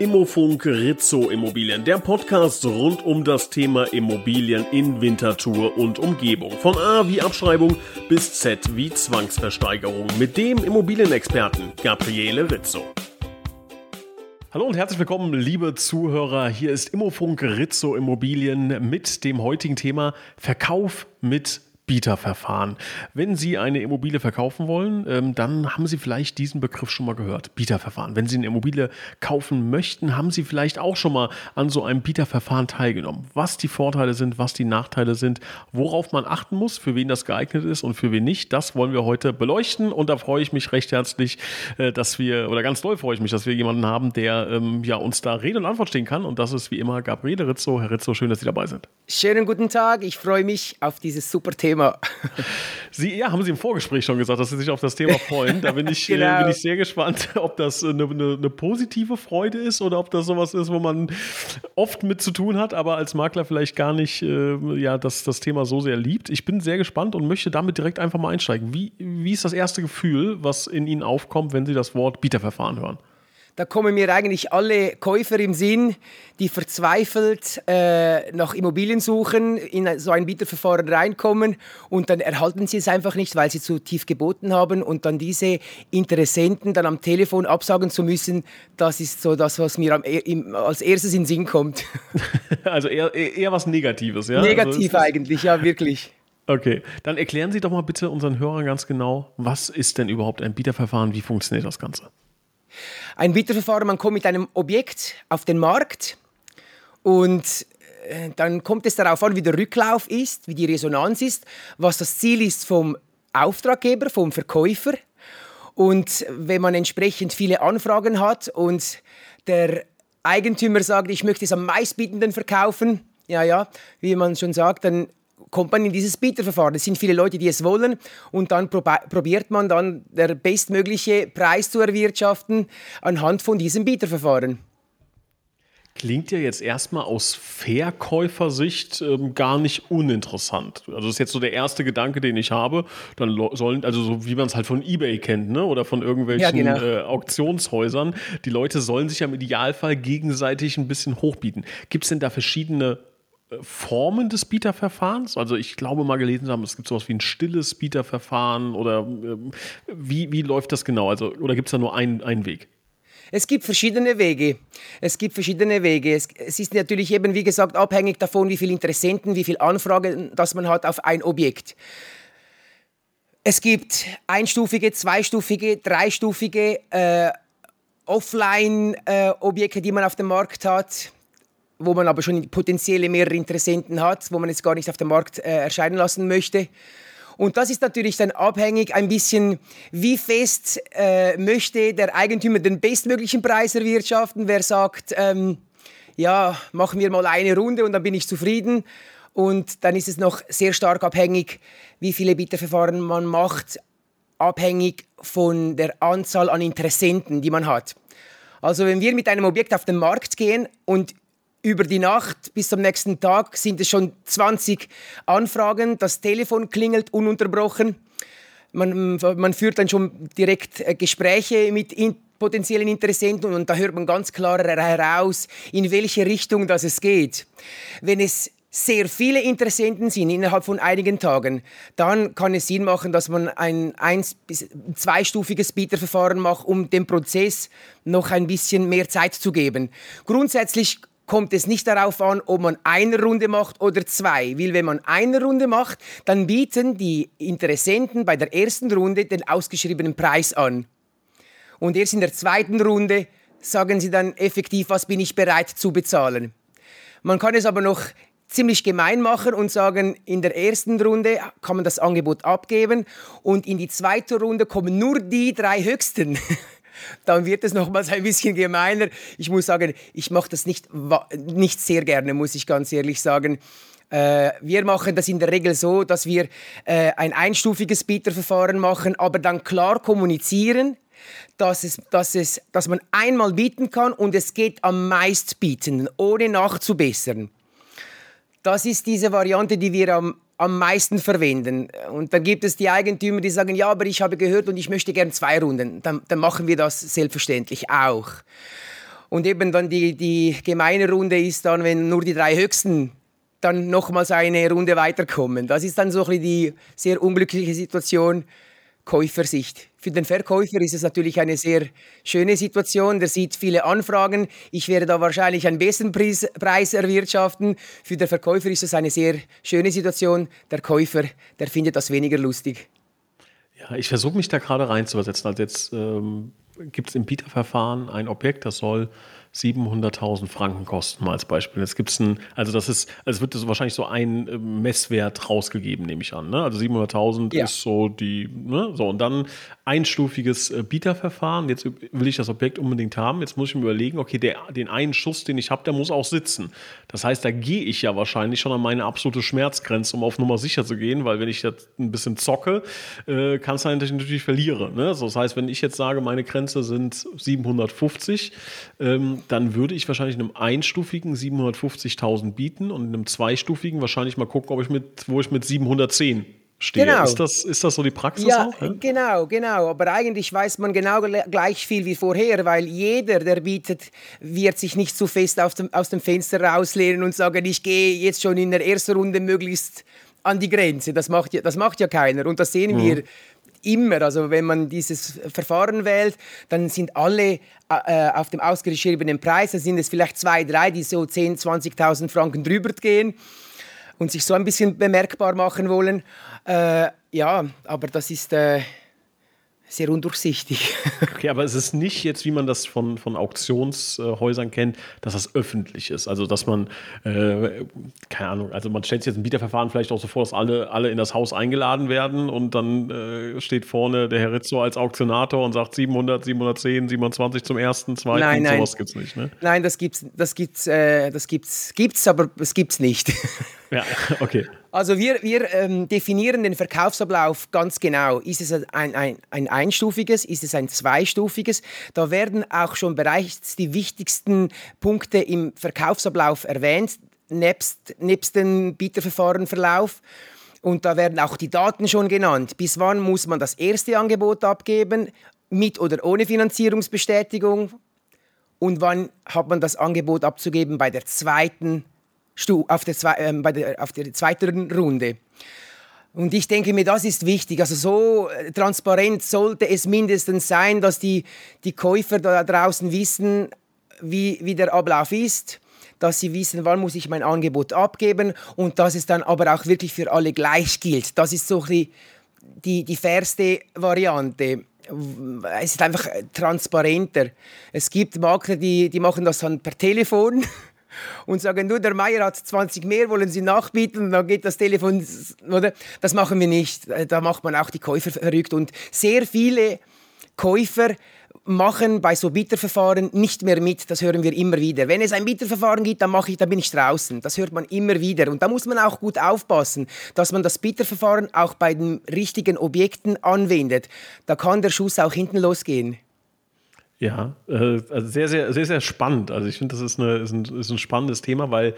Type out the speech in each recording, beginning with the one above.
Immofunk Rizzo Immobilien, der Podcast rund um das Thema Immobilien in Winterthur und Umgebung. Von A wie Abschreibung bis Z wie Zwangsversteigerung mit dem Immobilienexperten Gabriele Rizzo. Hallo und herzlich willkommen, liebe Zuhörer. Hier ist Immofunk Rizzo Immobilien mit dem heutigen Thema Verkauf mit Bieterverfahren. Wenn Sie eine Immobilie verkaufen wollen, ähm, dann haben Sie vielleicht diesen Begriff schon mal gehört. Bieterverfahren. Wenn Sie eine Immobilie kaufen möchten, haben Sie vielleicht auch schon mal an so einem Bieterverfahren teilgenommen. Was die Vorteile sind, was die Nachteile sind, worauf man achten muss, für wen das geeignet ist und für wen nicht, das wollen wir heute beleuchten. Und da freue ich mich recht herzlich, äh, dass wir, oder ganz doll freue ich mich, dass wir jemanden haben, der ähm, ja, uns da Rede und Antwort stehen kann. Und das ist wie immer Gabriele Rizzo. Herr Rizzo, schön, dass Sie dabei sind. Schönen guten Tag. Ich freue mich auf dieses super Thema. Thema. Sie, ja, haben Sie im Vorgespräch schon gesagt, dass Sie sich auf das Thema freuen. Da bin ich, äh, genau. äh, bin ich sehr gespannt, ob das eine, eine, eine, positive Freude ist oder ob das sowas ist, wo man oft mit zu tun hat, aber als Makler vielleicht gar nicht äh, ja, das, das Thema so sehr liebt. Ich bin sehr gespannt und möchte damit direkt einfach mal einsteigen. Wie, wie ist das erste Gefühl, was in Ihnen aufkommt, wenn Sie das Wort Bieterverfahren hören? Da kommen mir eigentlich alle Käufer im Sinn, die verzweifelt äh, nach Immobilien suchen, in so ein Bieterverfahren reinkommen und dann erhalten sie es einfach nicht, weil sie zu tief geboten haben und dann diese Interessenten dann am Telefon absagen zu müssen, das ist so das, was mir am, im, als erstes in den Sinn kommt. Also eher, eher was Negatives, ja? Negativ also eigentlich, ja, wirklich. Okay, dann erklären Sie doch mal bitte unseren Hörern ganz genau, was ist denn überhaupt ein Bieterverfahren, wie funktioniert das Ganze? Ein Bieterverfahren, man kommt mit einem Objekt auf den Markt und äh, dann kommt es darauf an, wie der Rücklauf ist, wie die Resonanz ist, was das Ziel ist vom Auftraggeber, vom Verkäufer. Und wenn man entsprechend viele Anfragen hat und der Eigentümer sagt, ich möchte es am meistbietenden verkaufen, ja, ja, wie man schon sagt, dann kommt man in dieses Bieterverfahren. Es sind viele Leute, die es wollen und dann probiert man dann der bestmögliche Preis zu erwirtschaften anhand von diesem Bieterverfahren. Klingt ja jetzt erstmal aus Verkäufersicht ähm, gar nicht uninteressant. Also das ist jetzt so der erste Gedanke, den ich habe. Dann sollen, also so wie man es halt von eBay kennt, ne? Oder von irgendwelchen ja, genau. äh, Auktionshäusern. Die Leute sollen sich ja im Idealfall gegenseitig ein bisschen hochbieten. Gibt es denn da verschiedene Formen des Bieterverfahrens? Also ich glaube mal gelesen haben, es gibt sowas wie ein stilles Bieterverfahren oder äh, wie, wie läuft das genau? Also, oder gibt es da nur einen, einen Weg? Es gibt verschiedene Wege. Es gibt verschiedene Wege. Es, es, ist natürlich eben, wie gesagt, abhängig davon, wie viele Interessenten, wie viele Anfragen das man hat auf ein Objekt. Es gibt einstufige, zweistufige, dreistufige äh, Offline-Objekte, äh, die man auf dem Markt hat wo man aber schon potenzielle mehrere Interessenten hat, wo man jetzt gar nicht auf dem Markt äh, erscheinen lassen möchte. Und das ist natürlich dann abhängig ein bisschen, wie fest äh, möchte der Eigentümer den bestmöglichen Preis erwirtschaften. Wer sagt, ähm, ja, machen wir mal eine Runde und dann bin ich zufrieden. Und dann ist es noch sehr stark abhängig, wie viele Bieterverfahren man macht, abhängig von der Anzahl an Interessenten, die man hat. Also wenn wir mit einem Objekt auf den Markt gehen und über die Nacht bis zum nächsten Tag sind es schon 20 Anfragen. Das Telefon klingelt ununterbrochen. Man, man führt dann schon direkt äh, Gespräche mit in, potenziellen Interessenten und da hört man ganz klar heraus, in welche Richtung das es geht. Wenn es sehr viele Interessenten sind innerhalb von einigen Tagen, dann kann es Sinn machen, dass man ein eins bis zweistufiges Bieterverfahren macht, um dem Prozess noch ein bisschen mehr Zeit zu geben. Grundsätzlich kommt es nicht darauf an, ob man eine Runde macht oder zwei. Weil wenn man eine Runde macht, dann bieten die Interessenten bei der ersten Runde den ausgeschriebenen Preis an. Und erst in der zweiten Runde sagen sie dann effektiv, was bin ich bereit zu bezahlen. Man kann es aber noch ziemlich gemein machen und sagen, in der ersten Runde kann man das Angebot abgeben und in die zweite Runde kommen nur die drei Höchsten. dann wird es nochmals ein bisschen gemeiner. Ich muss sagen, ich mache das nicht, nicht sehr gerne, muss ich ganz ehrlich sagen. Äh, wir machen das in der Regel so, dass wir äh, ein einstufiges Bieterverfahren machen, aber dann klar kommunizieren, dass, es, dass, es, dass man einmal bieten kann und es geht am meistbietenden, ohne nachzubessern. Das ist diese Variante, die wir am am meisten verwenden. Und dann gibt es die Eigentümer, die sagen, ja, aber ich habe gehört und ich möchte gern zwei Runden. Dann, dann machen wir das selbstverständlich auch. Und eben dann die, die gemeine Runde ist dann, wenn nur die drei Höchsten dann nochmals eine Runde weiterkommen. Das ist dann so ein die sehr unglückliche Situation Käufersicht. Für den Verkäufer ist es natürlich eine sehr schöne Situation. Der sieht viele Anfragen. Ich werde da wahrscheinlich einen besseren Preis, Preis erwirtschaften. Für den Verkäufer ist es eine sehr schöne Situation. Der Käufer, der findet das weniger lustig. Ja, ich versuche mich da gerade reinzuversetzen. Also jetzt ähm, gibt es im Bieterverfahren ein Objekt, das soll 700.000 Franken kosten, mal als Beispiel. Jetzt gibt es ein, also das ist, also es wird das wahrscheinlich so ein äh, Messwert rausgegeben, nehme ich an. Ne? Also 700.000 ja. ist so die, ne? so und dann einstufiges äh, Bieterverfahren. Jetzt will ich das Objekt unbedingt haben. Jetzt muss ich mir überlegen, okay, der, den einen Schuss, den ich habe, der muss auch sitzen. Das heißt, da gehe ich ja wahrscheinlich schon an meine absolute Schmerzgrenze, um auf Nummer sicher zu gehen, weil wenn ich jetzt ein bisschen zocke, äh, kann es sein, dass ich natürlich verliere. Ne? So, das heißt, wenn ich jetzt sage, meine Grenze sind 750, ähm, dann würde ich wahrscheinlich einem einstufigen 750.000 bieten und einem zweistufigen wahrscheinlich mal gucken, ob ich mit, wo ich mit 710 stehe. Genau. Ist, das, ist das so die Praxis ja, auch? Ja? Genau, genau. Aber eigentlich weiß man genau gleich viel wie vorher, weil jeder, der bietet, wird sich nicht zu fest aus dem, aus dem Fenster rauslehnen und sagen, ich gehe jetzt schon in der ersten Runde möglichst an die Grenze. Das macht ja, das macht ja keiner. Und das sehen mhm. wir immer. Also wenn man dieses Verfahren wählt, dann sind alle äh, auf dem ausgeschriebenen Preis, da sind es vielleicht zwei, drei, die so 10.000, 20.000 Franken drüber gehen und sich so ein bisschen bemerkbar machen wollen. Äh, ja, aber das ist... Äh, sehr undurchsichtig. Okay, aber es ist nicht jetzt, wie man das von, von Auktionshäusern kennt, dass das öffentlich ist. Also, dass man, äh, keine Ahnung, also man stellt sich jetzt ein Bieterverfahren vielleicht auch so vor, dass alle, alle in das Haus eingeladen werden und dann äh, steht vorne der Herr Rizzo als Auktionator und sagt 700, 710, 720 zum ersten, zweiten. Nein, nein. Sowas gibt's nicht, ne? Nein, das gibt's, das gibt's, äh, das gibt's, gibt's, aber es gibt's nicht. Ja, okay. Also wir, wir ähm, definieren den Verkaufsablauf ganz genau. Ist es ein, ein, ein einstufiges, ist es ein zweistufiges? Da werden auch schon bereits die wichtigsten Punkte im Verkaufsablauf erwähnt, nebst, nebst dem Bieterverfahrenverlauf. Und da werden auch die Daten schon genannt. Bis wann muss man das erste Angebot abgeben, mit oder ohne Finanzierungsbestätigung? Und wann hat man das Angebot abzugeben bei der zweiten auf der, äh, bei der, auf der zweiten Runde. Und ich denke mir, das ist wichtig. Also so äh, transparent sollte es mindestens sein, dass die, die Käufer da draußen wissen, wie, wie der Ablauf ist, dass sie wissen, wann muss ich mein Angebot abgeben und dass es dann aber auch wirklich für alle gleich gilt. Das ist so die, die, die fairste Variante. Es ist einfach transparenter. Es gibt Makler, die, die machen das dann per Telefon und sagen, du, der Meier hat 20 mehr, wollen Sie nachbieten? Und dann geht das Telefon, oder? Das machen wir nicht. Da macht man auch die Käufer verrückt. Und sehr viele Käufer machen bei so Bieterverfahren nicht mehr mit. Das hören wir immer wieder. Wenn es ein Bieterverfahren gibt, dann mache ich, dann bin ich draußen. Das hört man immer wieder. Und da muss man auch gut aufpassen, dass man das Bieterverfahren auch bei den richtigen Objekten anwendet. Da kann der Schuss auch hinten losgehen. Ja, äh, also sehr, sehr, sehr, sehr spannend. Also ich finde, das ist, eine, ist, ein, ist ein spannendes Thema, weil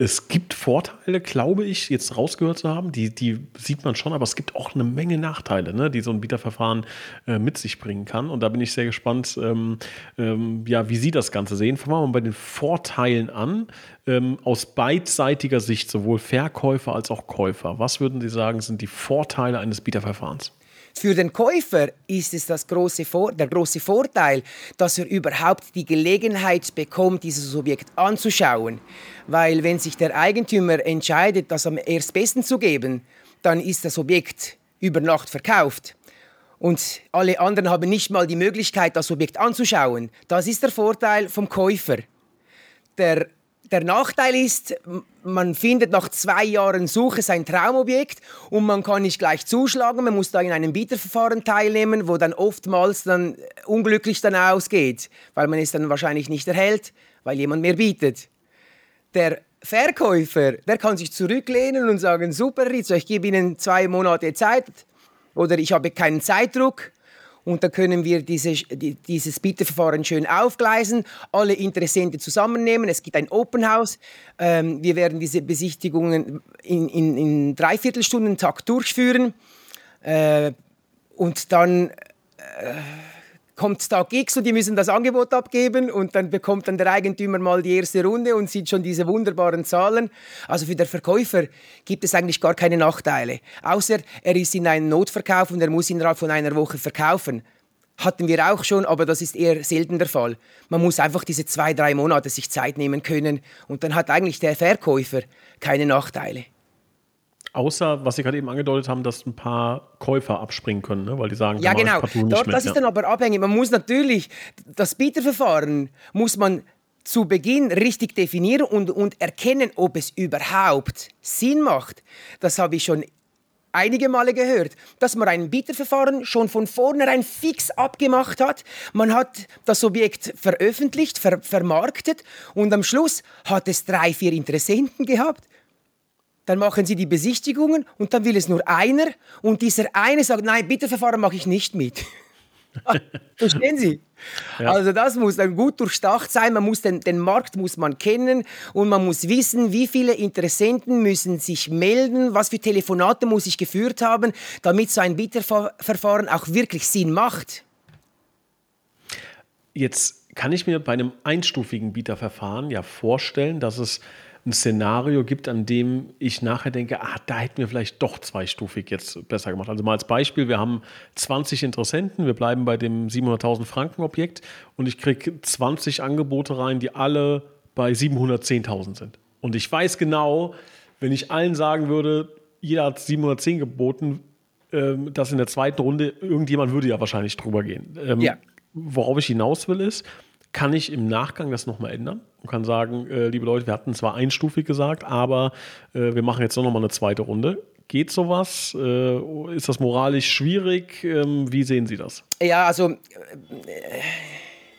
es gibt Vorteile, glaube ich, jetzt rausgehört zu haben, die, die sieht man schon, aber es gibt auch eine Menge Nachteile, ne, die so ein Bieterverfahren äh, mit sich bringen kann. Und da bin ich sehr gespannt, ähm, ähm, ja, wie Sie das Ganze sehen. Fangen wir mal bei den Vorteilen an, ähm, aus beidseitiger Sicht, sowohl Verkäufer als auch Käufer. Was würden Sie sagen, sind die Vorteile eines Bieterverfahrens? Für den Käufer ist es das große Vor der große Vorteil, dass er überhaupt die Gelegenheit bekommt, dieses Objekt anzuschauen. Weil wenn sich der Eigentümer entscheidet, das am erstbesten zu geben, dann ist das Objekt über Nacht verkauft. Und alle anderen haben nicht mal die Möglichkeit, das Objekt anzuschauen. Das ist der Vorteil vom Käufer. Der der Nachteil ist, man findet nach zwei Jahren Suche sein Traumobjekt und man kann nicht gleich zuschlagen. Man muss da in einem Bieterverfahren teilnehmen, wo dann oftmals dann unglücklich dann ausgeht, weil man es dann wahrscheinlich nicht erhält, weil jemand mehr bietet. Der Verkäufer, der kann sich zurücklehnen und sagen, super Rizzo, ich gebe Ihnen zwei Monate Zeit oder ich habe keinen Zeitdruck und da können wir diese, dieses Bieterverfahren schön aufgleisen, alle Interessenten zusammennehmen. Es gibt ein Open House. Ähm, wir werden diese Besichtigungen in, in, in Dreiviertelstundentakt durchführen. Äh, und dann äh, kommt Tag X und die müssen das Angebot abgeben und dann bekommt dann der Eigentümer mal die erste Runde und sieht schon diese wunderbaren Zahlen. Also für den Verkäufer gibt es eigentlich gar keine Nachteile, außer er ist in einem Notverkauf und er muss innerhalb von einer Woche verkaufen. Hatten wir auch schon, aber das ist eher selten der Fall. Man muss einfach diese zwei, drei Monate sich Zeit nehmen können und dann hat eigentlich der Verkäufer keine Nachteile. Außer, was Sie gerade eben angedeutet haben, dass ein paar Käufer abspringen können, ne? weil die sagen, ja genau, Dort, das ist dann aber abhängig. Man muss natürlich, das Bieterverfahren muss man zu Beginn richtig definieren und, und erkennen, ob es überhaupt Sinn macht. Das habe ich schon einige Male gehört, dass man ein Bieterverfahren schon von vornherein fix abgemacht hat. Man hat das Objekt veröffentlicht, ver vermarktet und am Schluss hat es drei, vier Interessenten gehabt dann machen sie die Besichtigungen und dann will es nur einer und dieser eine sagt, nein, bitte Verfahren mache ich nicht mit. Verstehen Sie? Ja. Also das muss dann gut durchdacht sein. Man muss den, den Markt muss man kennen und man muss wissen, wie viele Interessenten müssen sich melden, was für Telefonate muss ich geführt haben, damit so ein Bieterverfahren auch wirklich Sinn macht. Jetzt kann ich mir bei einem einstufigen Bieterverfahren ja vorstellen, dass es ein Szenario gibt, an dem ich nachher denke, ah, da hätten wir vielleicht doch zweistufig jetzt besser gemacht. Also mal als Beispiel, wir haben 20 Interessenten, wir bleiben bei dem 700.000 Franken Objekt und ich kriege 20 Angebote rein, die alle bei 710.000 sind. Und ich weiß genau, wenn ich allen sagen würde, jeder hat 710 geboten, ähm, dass in der zweiten Runde irgendjemand würde ja wahrscheinlich drüber gehen. Ähm, ja. Worauf ich hinaus will ist, kann ich im Nachgang das nochmal ändern und kann sagen, äh, liebe Leute, wir hatten zwar einstufig gesagt, aber äh, wir machen jetzt noch mal eine zweite Runde. Geht sowas? Äh, ist das moralisch schwierig? Ähm, wie sehen Sie das? Ja, also äh,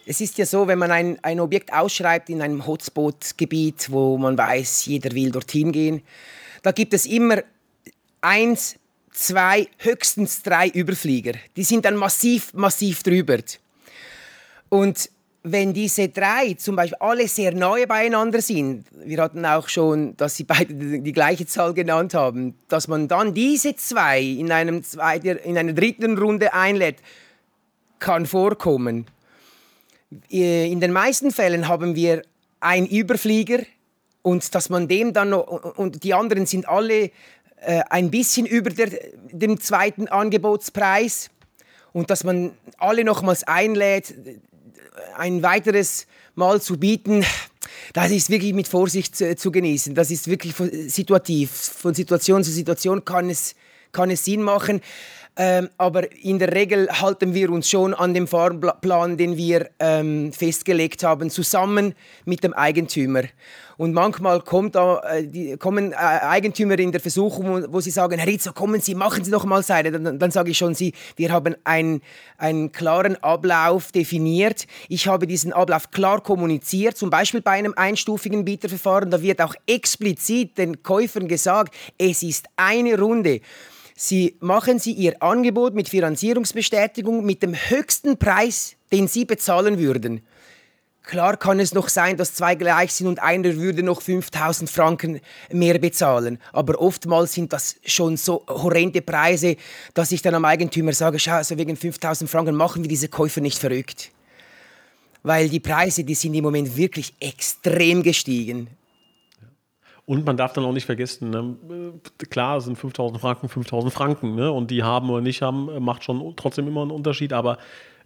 es ist ja so, wenn man ein, ein Objekt ausschreibt in einem Hotspot-Gebiet, wo man weiß, jeder will dorthin gehen, da gibt es immer eins, zwei, höchstens drei Überflieger. Die sind dann massiv, massiv drüber. Und wenn diese drei zum Beispiel alle sehr neu beieinander sind, wir hatten auch schon, dass sie beide die gleiche Zahl genannt haben, dass man dann diese zwei in, einem zweiten, in einer dritten Runde einlädt, kann vorkommen. Äh, in den meisten Fällen haben wir einen Überflieger und dass man dem dann noch, und die anderen sind alle äh, ein bisschen über der, dem zweiten Angebotspreis und dass man alle nochmals einlädt, ein weiteres Mal zu bieten, das ist wirklich mit Vorsicht zu, zu genießen. Das ist wirklich situativ. Von Situation zu Situation kann es, kann es Sinn machen. Ähm, aber in der Regel halten wir uns schon an dem Fahrplan, den wir ähm, festgelegt haben, zusammen mit dem Eigentümer. Und manchmal kommt da, äh, die, kommen äh, Eigentümer in der Versuchung, wo sie sagen, Herr Rizzo, kommen Sie, machen Sie doch mal Seite. Dann, dann sage ich schon, Sie, wir haben einen, einen klaren Ablauf definiert. Ich habe diesen Ablauf klar kommuniziert, zum Beispiel bei einem einstufigen Bieterverfahren. Da wird auch explizit den Käufern gesagt, es ist eine Runde. Sie machen Sie Ihr Angebot mit Finanzierungsbestätigung mit dem höchsten Preis, den Sie bezahlen würden. Klar kann es noch sein, dass zwei gleich sind und einer würde noch 5000 Franken mehr bezahlen. Aber oftmals sind das schon so horrende Preise, dass ich dann am Eigentümer sage, schau, also wegen 5000 Franken machen wir diese Käufer nicht verrückt. Weil die Preise, die sind im Moment wirklich extrem gestiegen. Und man darf dann auch nicht vergessen, ne, klar sind 5000 Franken 5000 Franken ne, und die haben oder nicht haben, macht schon trotzdem immer einen Unterschied, aber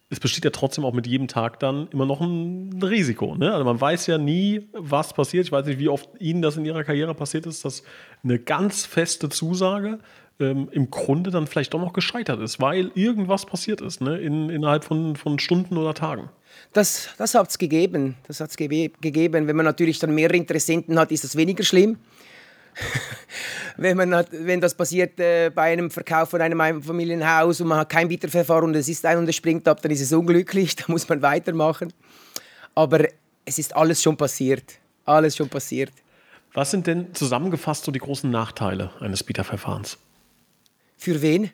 es besteht ja trotzdem auch mit jedem Tag dann immer noch ein Risiko. Ne? Also man weiß ja nie, was passiert. Ich weiß nicht, wie oft Ihnen das in Ihrer Karriere passiert ist, dass eine ganz feste Zusage ähm, im Grunde dann vielleicht doch noch gescheitert ist, weil irgendwas passiert ist ne? in, innerhalb von, von Stunden oder Tagen. Das, das hat es gegeben. Das hat's ge gegeben. Wenn man natürlich dann mehrere Interessenten hat, ist das weniger schlimm. wenn, man hat, wenn das passiert äh, bei einem Verkauf von einem Einfamilienhaus und man hat kein Bieterverfahren und es ist ein und es springt ab, dann ist es unglücklich, da muss man weitermachen. Aber es ist alles schon passiert. Alles schon passiert. Was sind denn zusammengefasst so die großen Nachteile eines Bieterverfahrens? Für wen?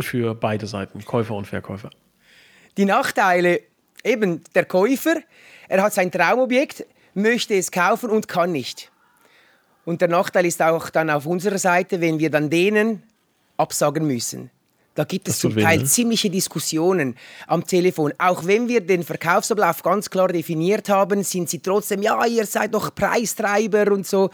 Für beide Seiten, Käufer und Verkäufer. Die Nachteile eben der Käufer, er hat sein Traumobjekt, möchte es kaufen und kann nicht. Und der Nachteil ist auch dann auf unserer Seite, wenn wir dann denen absagen müssen. Da gibt es zum Teil ne? ziemliche Diskussionen am Telefon. Auch wenn wir den Verkaufsablauf ganz klar definiert haben, sind sie trotzdem, ja, ihr seid doch Preistreiber und so.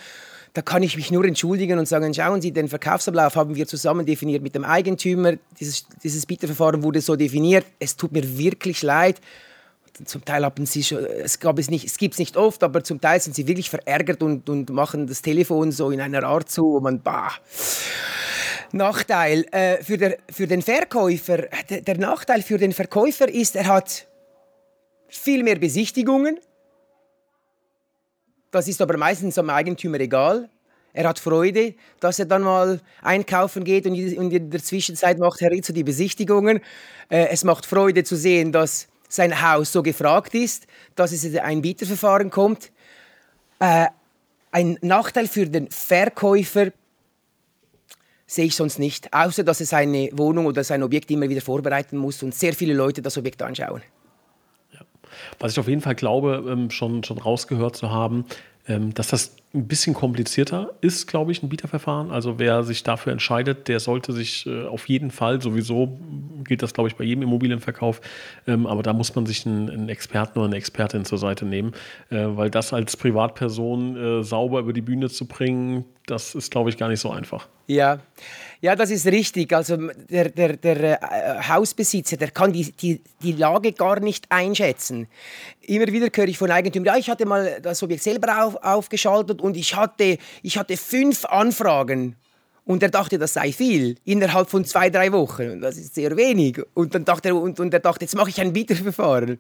Da kann ich mich nur entschuldigen und sagen, schauen Sie, den Verkaufsablauf haben wir zusammen definiert mit dem Eigentümer. Dieses, dieses Bieterverfahren wurde so definiert. Es tut mir wirklich leid. Zum Teil haben sie schon, es gab es nicht, es gibt es nicht oft, aber zum Teil sind sie wirklich verärgert und, und machen das Telefon so in einer Art zu, wo man, bah. Nachteil äh, für, der, für den Verkäufer, der, der Nachteil für den Verkäufer ist, er hat viel mehr Besichtigungen. Das ist aber meistens am Eigentümer egal. Er hat Freude, dass er dann mal einkaufen geht und in der Zwischenzeit macht Herr Rizzo die Besichtigungen. Äh, es macht Freude zu sehen, dass sein Haus so gefragt ist, dass es in ein Bieterverfahren kommt. Äh, ein Nachteil für den Verkäufer sehe ich sonst nicht, außer dass er seine Wohnung oder sein Objekt immer wieder vorbereiten muss und sehr viele Leute das Objekt anschauen. Was ich auf jeden Fall glaube, ähm, schon, schon rausgehört zu haben, ähm, dass das ein bisschen komplizierter ist, glaube ich, ein Bieterverfahren. Also wer sich dafür entscheidet, der sollte sich äh, auf jeden Fall, sowieso gilt das, glaube ich, bei jedem Immobilienverkauf, ähm, aber da muss man sich einen, einen, Experten oder eine Expertin zur Seite nehmen, äh, weil das als Privatperson äh, sauber über die Bühne zu bringen, das ist, glaube ich, gar nicht so einfach. Ja, ja, das ist richtig. Also der, der, der äh, Hausbesitzer, der kann die, die, die Lage gar nicht einschätzen. Immer wieder höre ich von Eigentümern, ja, ich hatte mal das Objekt selber auf, aufgeschaltet und ich hatte, ich hatte fünf Anfragen. Und er dachte, das sei viel, innerhalb von zwei, drei Wochen. Und das ist sehr wenig. Und dann dachte er, und, und er dachte, jetzt mache ich ein Bieterverfahren.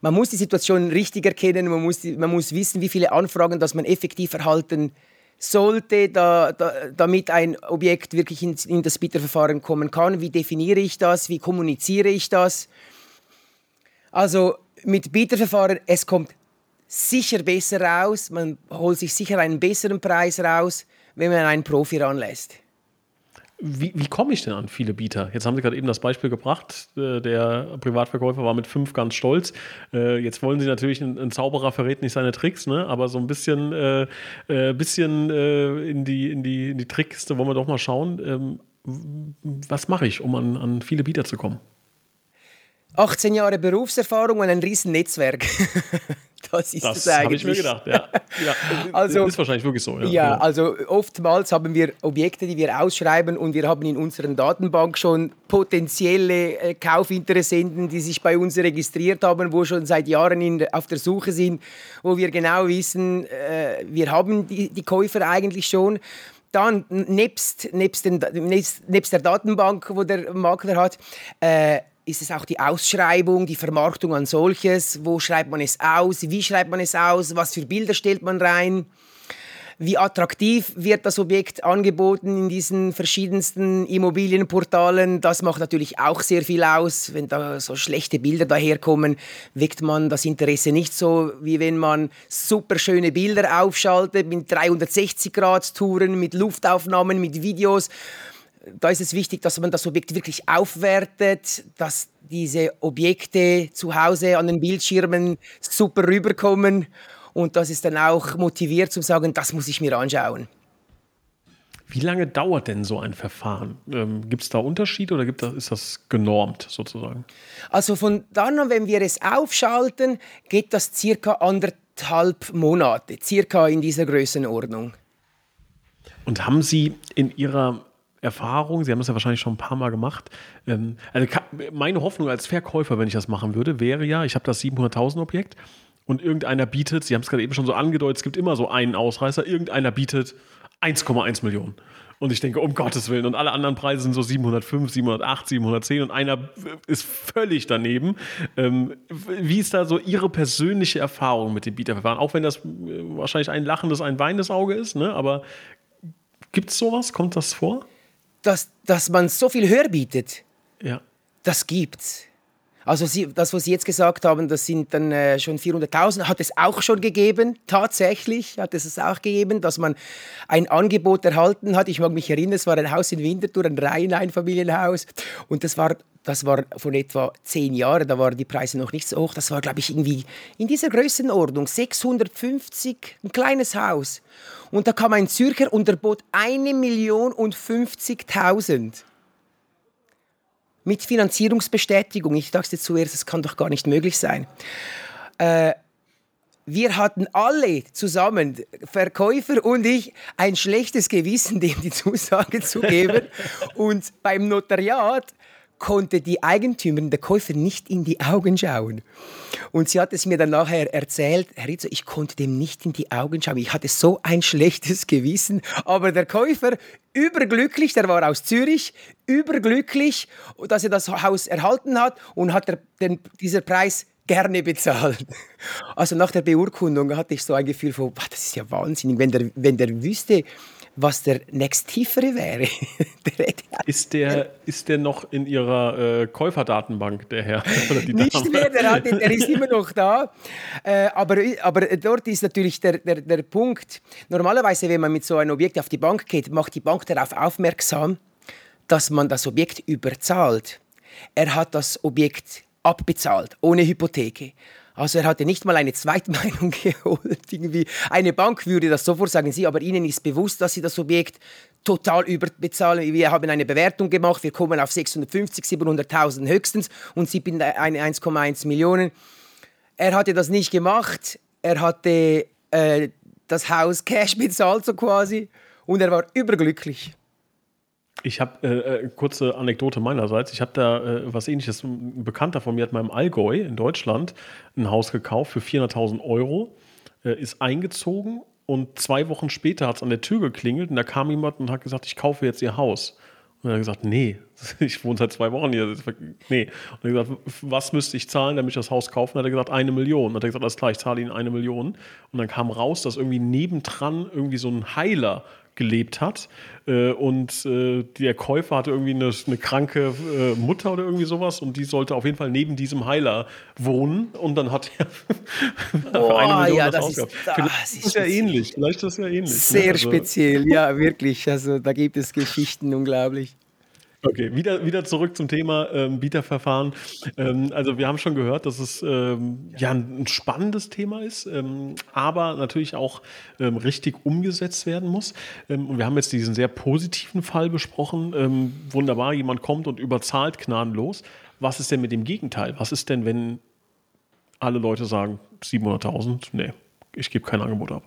Man muss die Situation richtig erkennen, man muss, man muss wissen, wie viele Anfragen dass man effektiv erhalten sollte, da, da, damit ein Objekt wirklich in, in das Bieterverfahren kommen kann. Wie definiere ich das? Wie kommuniziere ich das? Also mit Bieterverfahren, es kommt sicher besser raus, man holt sich sicher einen besseren Preis raus, wenn man einen Profi ranlässt. Wie, wie komme ich denn an viele Bieter? Jetzt haben Sie gerade eben das Beispiel gebracht. Äh, der Privatverkäufer war mit fünf ganz stolz. Äh, jetzt wollen Sie natürlich, ein, Zauberer verrät nicht seine Tricks, ne? aber so ein bisschen, äh, äh, bisschen äh, in, die, in, die, in die Trickkiste wollen wir doch mal schauen. Ähm, was mache ich, um an, an viele Bieter zu kommen? 18 Jahre Berufserfahrung und ein riesen Netzwerk. das ist das habe ich mir gedacht, ja. ja. Also, ist wahrscheinlich wirklich so. Ja. ja, also oftmals haben wir Objekte, die wir ausschreiben und wir haben in unserer Datenbank schon potenzielle äh, Kaufinteressenten, die sich bei uns registriert haben, wo schon seit Jahren in, auf der Suche sind, wo wir genau wissen, äh, wir haben die, die Käufer eigentlich schon dann nebst, nebst, den, nebst, nebst, der Datenbank, wo der Makler hat, äh, ist es auch die Ausschreibung, die Vermarktung an solches? Wo schreibt man es aus? Wie schreibt man es aus? Was für Bilder stellt man rein? Wie attraktiv wird das Objekt angeboten in diesen verschiedensten Immobilienportalen? Das macht natürlich auch sehr viel aus. Wenn da so schlechte Bilder daherkommen, weckt man das Interesse nicht so, wie wenn man super schöne Bilder aufschaltet mit 360-Grad-Touren, mit Luftaufnahmen, mit Videos da ist es wichtig, dass man das Objekt wirklich aufwertet, dass diese Objekte zu Hause an den Bildschirmen super rüberkommen und das ist dann auch motiviert zu sagen, das muss ich mir anschauen. Wie lange dauert denn so ein Verfahren? Ähm, gibt es da Unterschiede oder gibt das, ist das genormt sozusagen? Also von dann an, wenn wir es aufschalten, geht das circa anderthalb Monate, circa in dieser Größenordnung. Und haben Sie in Ihrer Erfahrung, Sie haben das ja wahrscheinlich schon ein paar Mal gemacht. Ähm, also meine Hoffnung als Verkäufer, wenn ich das machen würde, wäre ja, ich habe das 700.000 Objekt und irgendeiner bietet, Sie haben es gerade eben schon so angedeutet, es gibt immer so einen Ausreißer, irgendeiner bietet 1,1 Millionen. Und ich denke, um Gottes Willen. Und alle anderen Preise sind so 705, 708, 710 und einer ist völlig daneben. Ähm, wie ist da so Ihre persönliche Erfahrung mit dem Bieterverfahren? Auch wenn das äh, wahrscheinlich ein lachendes, ein weinendes Auge ist, ne? aber gibt es sowas? Kommt das vor? Dass, dass man so viel höher bietet, ja. das gibt's. Also Sie, das, was Sie jetzt gesagt haben, das sind dann äh, schon 400.000, hat es auch schon gegeben, tatsächlich hat es es auch gegeben, dass man ein Angebot erhalten hat. Ich mag mich erinnern, es war ein Haus in Winterthur, ein Reiheneinfamilienhaus und das war, das war von etwa zehn Jahren, da waren die Preise noch nicht so hoch, das war, glaube ich, irgendwie in dieser Größenordnung, 650, ein kleines Haus. Und da kam ein Zürcher und er bot eine Million und 50.000. mit Finanzierungsbestätigung. Ich dachte zuerst, das kann doch gar nicht möglich sein. Äh, wir hatten alle zusammen, Verkäufer und ich, ein schlechtes Gewissen, dem die Zusage zu geben. und beim Notariat konnte die Eigentümerin, der Käufer, nicht in die Augen schauen. Und sie hat es mir dann nachher erzählt, Herr Rizzo, ich konnte dem nicht in die Augen schauen. Ich hatte so ein schlechtes Gewissen. Aber der Käufer, überglücklich, der war aus Zürich, überglücklich, dass er das Haus erhalten hat und hat den, dieser Preis gerne bezahlt. Also nach der Beurkundung hatte ich so ein Gefühl von, das ist ja wahnsinnig, wenn der, wenn der wüsste, was der nächsttiefere wäre. der ist, der, ist der noch in Ihrer äh, Käuferdatenbank, der Herr? Nicht mehr, der, hat, der, ist immer noch da. Äh, aber, aber dort ist natürlich der, der, der Punkt, normalerweise, wenn man mit so einem Objekt auf die Bank geht, macht die Bank darauf aufmerksam, dass man das Objekt überzahlt. Er hat das Objekt abbezahlt, ohne Hypotheke. Also er hatte nicht mal eine Zweitmeinung geholt. Irgendwie. Eine Bank würde das sofort sagen, Sie, aber Ihnen ist bewusst, dass Sie das Objekt total überbezahlen. Wir haben eine Bewertung gemacht, wir kommen auf 650, 700.000 höchstens und Sie eine 1,1 Millionen. Er hatte das nicht gemacht. Er hatte äh, das Haus Cash bezahlt so quasi und er war überglücklich. Ich habe äh, äh, kurze Anekdote meinerseits. Ich habe da äh, was ähnliches. Ein Bekannter von mir hat mal im Allgäu in Deutschland ein Haus gekauft für 400.000 Euro, äh, ist eingezogen und zwei Wochen später hat es an der Tür geklingelt und da kam jemand und hat gesagt, ich kaufe jetzt ihr Haus. Und er hat gesagt, nee, ich wohne seit zwei Wochen hier. Nee. Und er hat gesagt, was müsste ich zahlen, damit ich das Haus kaufe? Und dann hat er gesagt, eine Million. Und hat er gesagt, alles klar, ich zahle Ihnen eine Million. Und dann kam raus, dass irgendwie nebendran irgendwie so ein Heiler gelebt hat. Äh, und äh, der Käufer hatte irgendwie eine, eine kranke äh, Mutter oder irgendwie sowas und die sollte auf jeden Fall neben diesem Heiler wohnen. Und dann hat er für eine Million ja, das, das ist, das ist, ist ja ähnlich. Vielleicht ist das ja ähnlich. Ne? Sehr ne? also, speziell, ja, wirklich. Also da gibt es Geschichten unglaublich. Okay, wieder, wieder zurück zum Thema ähm, Bieterverfahren. Ähm, also wir haben schon gehört, dass es ähm, ja ein, spannendes Thema ist, ähm, aber natürlich auch ähm, richtig umgesetzt werden muss. Ähm, und wir haben jetzt diesen sehr positiven Fall besprochen. wunderbar, jemand kommt und überzahlt gnadenlos. Was ist denn mit dem Gegenteil? Was ist denn, wenn alle Leute sagen 700.000? Nee, ich gebe kein Angebot ab.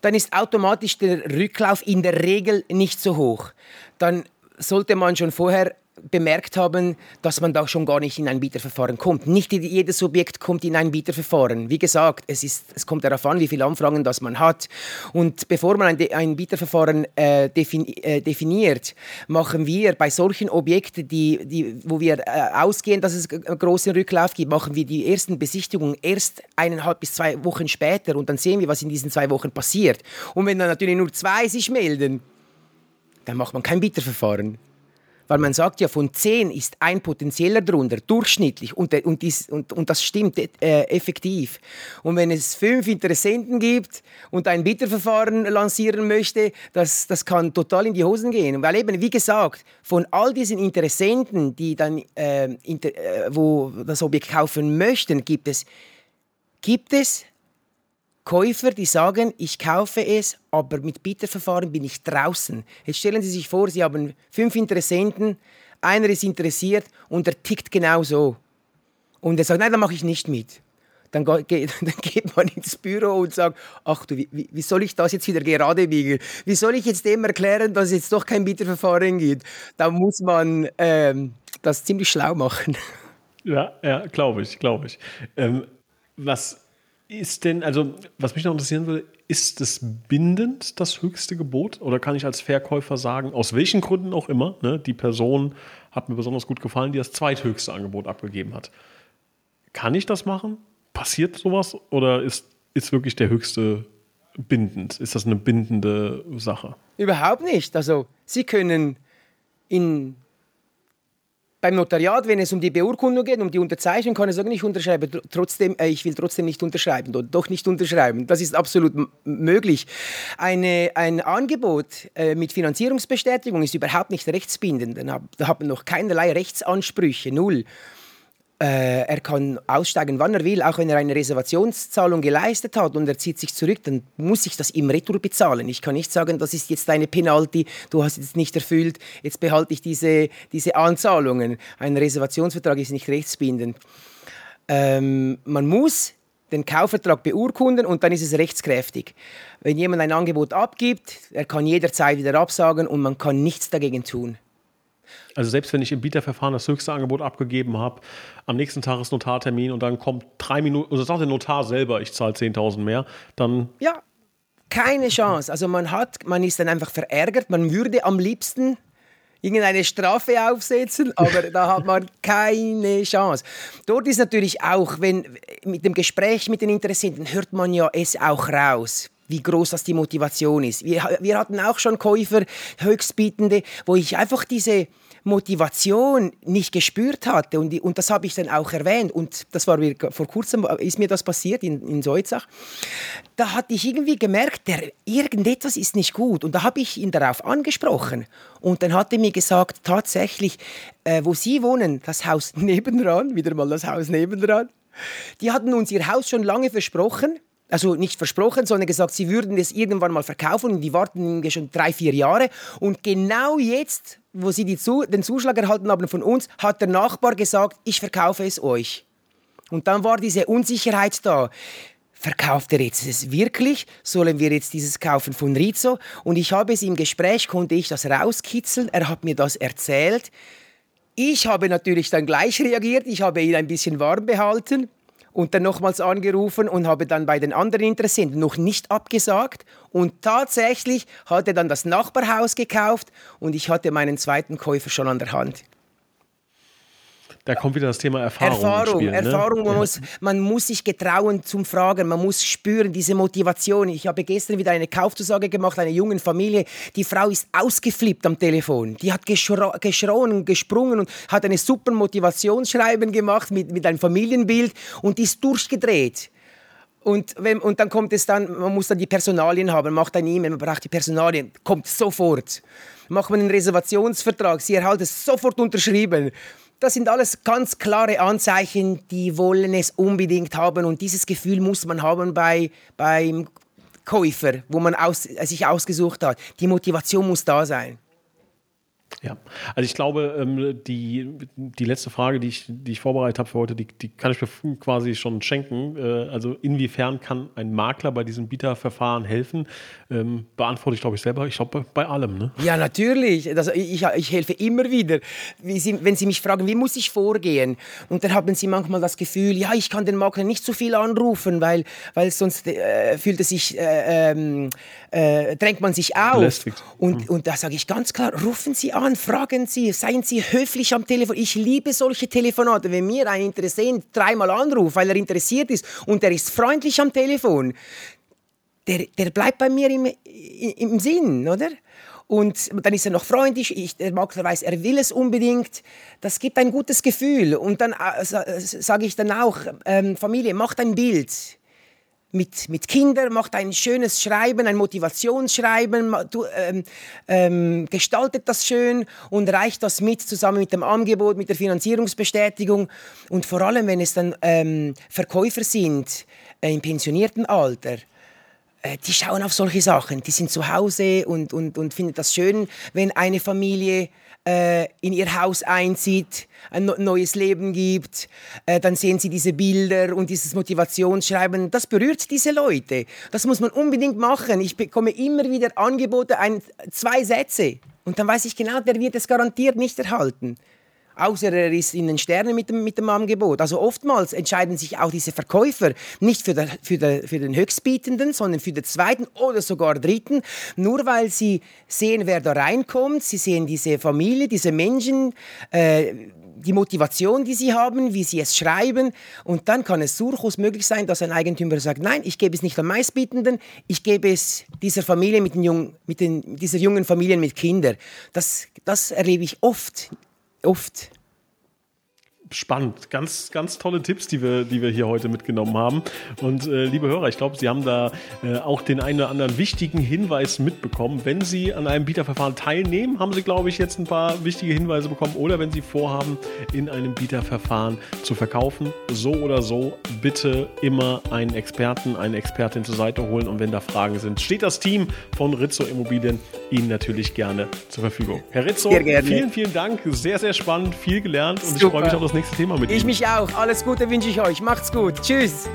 Dann ist automatisch der Rücklauf in der Regel nicht so hoch. Dann sollte man schon vorher bemerkt haben, dass man da schon gar nicht in ein Bieterverfahren kommt. Nicht jedes Objekt kommt in ein Bieterverfahren. Wie gesagt, es, ist, es kommt darauf an, wie viele Anfragen das man hat. Und bevor man ein, ein Bieterverfahren äh, defini äh, definiert, machen wir bei solchen Objekten, die, die, wo wir äh, ausgehen, dass es großen Rücklauf gibt, machen wir die ersten Besichtigungen erst eineinhalb bis zwei Wochen später und dann sehen wir, was in diesen zwei Wochen passiert. Und wenn dann natürlich nur zwei sich melden, dann macht man kein Bieterverfahren. Weil man sagt ja, von zehn ist ein potenzieller drunter, durchschnittlich. Und, und, dies, und, und das stimmt äh, effektiv. Und wenn es fünf Interessenten gibt und ein Bieterverfahren lancieren möchte, das, das kann total in die Hosen gehen. Weil eben, wie gesagt, von all diesen Interessenten, die dann, äh, inter, äh, wo das Objekt kaufen möchten, gibt es, gibt es Käufer, die sagen, ich kaufe es, aber mit Bieterverfahren bin ich draußen. Jetzt stellen Sie sich vor, Sie haben fünf Interessenten, einer ist interessiert und der tickt genau so. Und er sagt, nein, dann mache ich nicht mit. Dann, geht, dann geht man ins Büro und sagt, ach du, wie, wie soll ich das jetzt wieder gerade biegen? Wie soll ich jetzt dem erklären, dass es jetzt doch kein Bieterverfahren gibt? Da muss man ähm, das ziemlich schlau machen. Ja, ja, glaube ich, glaube ich. Ähm, was ist denn, also was mich noch interessieren würde, ist es bindend das höchste Gebot? Oder kann ich als Verkäufer sagen, aus welchen Gründen auch immer, ne, die Person hat mir besonders gut gefallen, die das zweithöchste Angebot abgegeben hat. Kann ich das machen? Passiert sowas? Oder ist, ist wirklich der höchste bindend? Ist das eine bindende Sache? Überhaupt nicht. Also Sie können in beim Notariat, wenn es um die Beurkundung geht, um die Unterzeichnung, kann er sagen, ich unterschreibe trotzdem, äh, ich will trotzdem nicht unterschreiben oder doch nicht unterschreiben. Das ist absolut möglich. Eine, ein Angebot äh, mit Finanzierungsbestätigung ist überhaupt nicht rechtsbindend. Da hat man noch keinerlei Rechtsansprüche, null. Äh, er kann aussteigen, wann er will, auch wenn er eine Reservationszahlung geleistet hat und er zieht sich zurück, dann muss ich das im Retour bezahlen. Ich kann nicht sagen, das ist jetzt deine Penalty, du hast es nicht erfüllt, jetzt behalte ich diese, diese Anzahlungen. Ein Reservationsvertrag ist nicht rechtsbindend. Ähm, man muss den Kaufvertrag beurkunden und dann ist es rechtskräftig. Wenn jemand ein Angebot abgibt, er kann jederzeit wieder absagen und man kann nichts dagegen tun. Also selbst wenn ich im Bieterverfahren das höchste Angebot abgegeben habe, am nächsten Tag ist Notartermin und dann kommt drei Minuten, oder sagt der Notar selber, ich zahle 10.000 mehr, dann... Ja, keine Chance. Also man hat, man ist dann einfach verärgert, man würde am liebsten irgendeine Strafe aufsetzen, aber da hat man keine Chance. Dort ist natürlich auch, wenn mit dem Gespräch mit den Interessenten hört man ja es auch raus wie groß das die Motivation ist. Wir, wir hatten auch schon Käufer, Höchstbietende, wo ich einfach diese Motivation nicht gespürt hatte. Und, und das habe ich dann auch erwähnt. Und das war mir, vor kurzem ist mir das passiert in, in Soizach. Da hatte ich irgendwie gemerkt, der, irgendetwas ist nicht gut. Und da habe ich ihn darauf angesprochen. Und dann hat er mir gesagt, tatsächlich, äh, wo Sie wohnen, das Haus nebendran, wieder mal das Haus nebendran, die hatten uns ihr Haus schon lange versprochen also nicht versprochen, sondern gesagt, sie würden es irgendwann mal verkaufen und die warten schon drei, vier Jahre. Und genau jetzt, wo sie Zu den Zuschlag erhalten haben von uns, hat der Nachbar gesagt, ich verkaufe es euch. Und dann war diese Unsicherheit da. Verkauft er jetzt es wirklich? Sollen wir jetzt dieses kaufen von Rizzo? Und ich habe es im Gespräch, konnte ich das rauskitzeln. Er hat mir das erzählt. Ich habe natürlich dann gleich reagiert. Ich habe ihn ein bisschen warm behalten und dann nochmals angerufen und habe dann bei den anderen Interessenten noch nicht abgesagt. Und tatsächlich hat er dann das Nachbarhaus gekauft und ich hatte meinen zweiten Käufer schon an der Hand. Da kommt wieder das Thema Erfahrung. Erfahrung, Spiel, ne? Erfahrung. Man, ja. muss, man muss sich getrauen zum Fragen, man muss spüren, diese Motivation. Ich habe gestern wieder eine Kaufzusage gemacht, einer jungen Familie. Die Frau ist ausgeflippt am Telefon. Die hat geschrauen, gesprungen und hat eine super Motivationsschreiben gemacht mit, mit einem Familienbild und ist durchgedreht. Und, wenn, und dann kommt es dann, man muss dann die Personalien haben, macht ein E-Mail, man braucht die Personalien, kommt sofort. Macht man einen Reservationsvertrag, sie erhalten es sofort unterschrieben. Das sind alles ganz klare Anzeichen, die wollen es unbedingt haben. Und dieses Gefühl muss man haben bei, beim Käufer, wo man aus, sich ausgesucht hat. Die Motivation muss da sein. Ja, also ich glaube, ähm, die, die letzte Frage, die ich, die ich vorbereitet habe für heute, die, die kann ich mir quasi schon schenken. Äh, also inwiefern kann ein Makler bei diesem Bieterverfahren helfen? Ähm, beantworte ich, glaube ich, selber. Ich glaube, bei allem. Ne? Ja, natürlich. Also ich, ich helfe immer wieder. Wenn Sie mich fragen, wie muss ich vorgehen? Und dann haben Sie manchmal das Gefühl, ja, ich kann den Makler nicht zu viel anrufen, weil, weil sonst äh, fühlt es sich, äh, ähm, äh, drängt man sich auf. Und, mhm. und da sage ich ganz klar, rufen Sie an, fragen Sie, seien Sie höflich am Telefon. Ich liebe solche Telefonate. Wenn mir ein Interessent dreimal anruft, weil er interessiert ist und er ist freundlich am Telefon, der, der bleibt bei mir im, im Sinn, oder? Und dann ist er noch freundlich, ich, der Makler weiß, er will es unbedingt. Das gibt ein gutes Gefühl. Und dann äh, sage ich dann auch, ähm, Familie, macht ein Bild mit, mit Kindern, macht ein schönes Schreiben, ein Motivationsschreiben, du, ähm, ähm, gestaltet das schön und reicht das mit zusammen mit dem Angebot, mit der Finanzierungsbestätigung. Und vor allem, wenn es dann ähm, Verkäufer sind äh, im pensionierten Alter, äh, die schauen auf solche Sachen. Die sind zu Hause und, und, und finden das schön, wenn eine Familie in ihr Haus einzieht, ein neues Leben gibt, äh, dann sehen sie diese Bilder und dieses Motivationsschreiben. Das berührt diese Leute. Das muss man unbedingt machen. Ich bekomme immer wieder Angebote, ein, zwei Sätze. Und dann weiß ich genau, der wird es garantiert nicht erhalten außer er ist in den Sternen mit dem, mit dem Angebot. Also oftmals entscheiden sich auch diese Verkäufer nicht für, der, für, der, für den Höchstbietenden, sondern für den zweiten oder sogar dritten, nur weil sie sehen, wer da reinkommt. Sie sehen diese Familie, diese Menschen, äh, die Motivation, die sie haben, wie sie es schreiben. Und dann kann es durchaus möglich sein, dass ein Eigentümer sagt, nein, ich gebe es nicht am meistbietenden, ich gebe es dieser Familie mit, den jungen, mit den, dieser jungen Familien mit Kindern. Das, das erlebe ich oft, oft. Spannend. Ganz, ganz tolle Tipps, die wir, die wir hier heute mitgenommen haben. Und äh, liebe Hörer, ich glaube, Sie haben da äh, auch den einen oder anderen wichtigen Hinweis mitbekommen. Wenn Sie an einem Bieterverfahren teilnehmen, haben Sie, glaube ich, jetzt ein paar wichtige Hinweise bekommen. Oder wenn Sie vorhaben, in einem Bieterverfahren zu verkaufen, so oder so, bitte immer einen Experten, eine Expertin zur Seite holen. Und wenn da Fragen sind, steht das Team von Rizzo Immobilien Ihnen natürlich gerne zur Verfügung. Herr Rizzo, vielen, vielen Dank. Sehr, sehr spannend, viel gelernt und Super. ich freue mich auf das nächste Thema mit ich Ihnen. Ich mich auch. Alles Gute wünsche ich euch. Macht's gut. Tschüss.